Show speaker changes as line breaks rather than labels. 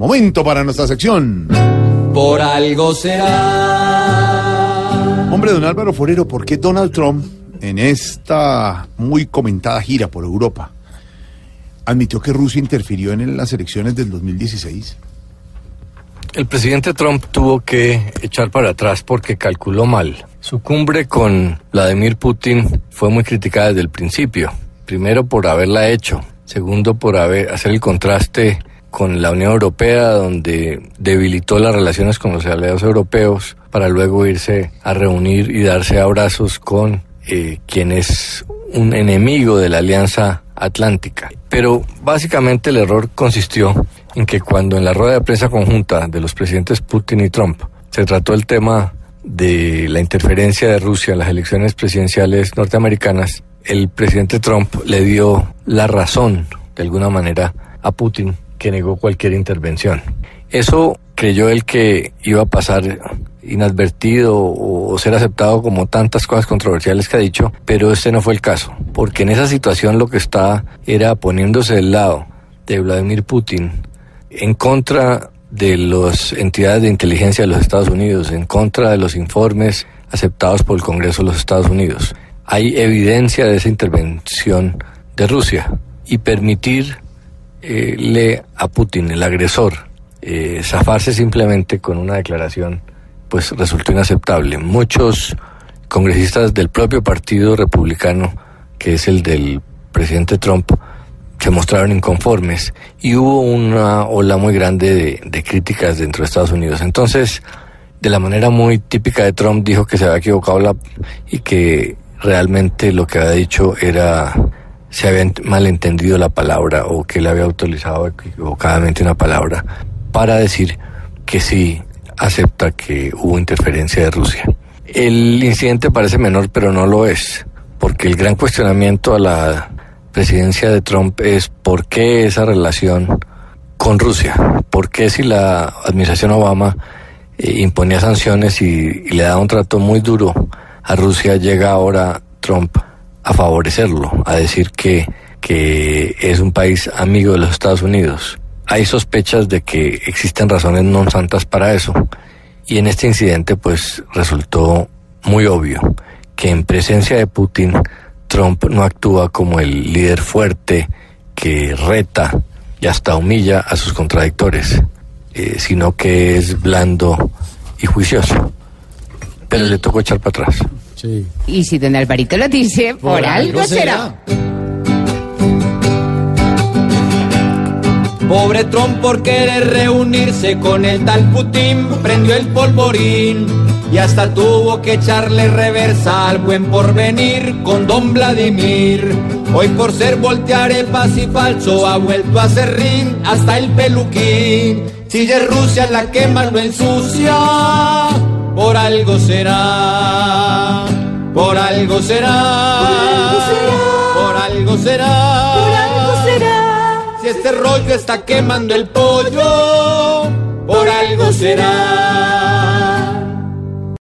Momento para nuestra sección.
Por algo será.
Hombre, don Álvaro Forero, ¿por qué Donald Trump, en esta muy comentada gira por Europa, admitió que Rusia interfirió en las elecciones del 2016?
El presidente Trump tuvo que echar para atrás porque calculó mal. Su cumbre con Vladimir Putin fue muy criticada desde el principio. Primero por haberla hecho, segundo por haber, hacer el contraste con la Unión Europea, donde debilitó las relaciones con los aliados europeos para luego irse a reunir y darse abrazos con eh, quien es un enemigo de la Alianza Atlántica. Pero básicamente el error consistió en que cuando en la rueda de prensa conjunta de los presidentes Putin y Trump se trató el tema de la interferencia de Rusia en las elecciones presidenciales norteamericanas, el presidente Trump le dio la razón, de alguna manera, a Putin que negó cualquier intervención. Eso creyó él que iba a pasar inadvertido o ser aceptado como tantas cosas controversiales que ha dicho, pero este no fue el caso, porque en esa situación lo que está era poniéndose del lado de Vladimir Putin en contra de las entidades de inteligencia de los Estados Unidos, en contra de los informes aceptados por el Congreso de los Estados Unidos. Hay evidencia de esa intervención de Rusia y permitir eh, le a Putin, el agresor, eh, zafarse simplemente con una declaración, pues resultó inaceptable. Muchos congresistas del propio partido republicano, que es el del presidente Trump, se mostraron inconformes y hubo una ola muy grande de, de críticas dentro de Estados Unidos. Entonces, de la manera muy típica de Trump, dijo que se había equivocado la, y que realmente lo que había dicho era se había malentendido la palabra o que le había utilizado equivocadamente una palabra para decir que sí acepta que hubo interferencia de Rusia. El incidente parece menor, pero no lo es, porque el gran cuestionamiento a la presidencia de Trump es por qué esa relación con Rusia, por qué si la administración Obama eh, imponía sanciones y le daba un trato muy duro a Rusia, llega ahora Trump a favorecerlo, a decir que, que es un país amigo de los Estados Unidos. Hay sospechas de que existen razones no santas para eso. Y en este incidente pues resultó muy obvio que en presencia de Putin Trump no actúa como el líder fuerte que reta y hasta humilla a sus contradictores, eh, sino que es blando y juicioso. Pero le tocó echar para atrás.
Y si don Alvarito lo dice, por, algo será.
Pobre Trump por querer reunirse con el tal Putin, prendió el polvorín y hasta tuvo que echarle reversa al buen porvenir con don Vladimir. Hoy por ser voltearepas y falso ha vuelto a rin hasta el peluquín. Si es Rusia la que más lo ensucia, por algo será. Por algo será. Por algo será.
Por algo será.
Si este rollo está quemando el pollo, por algo será.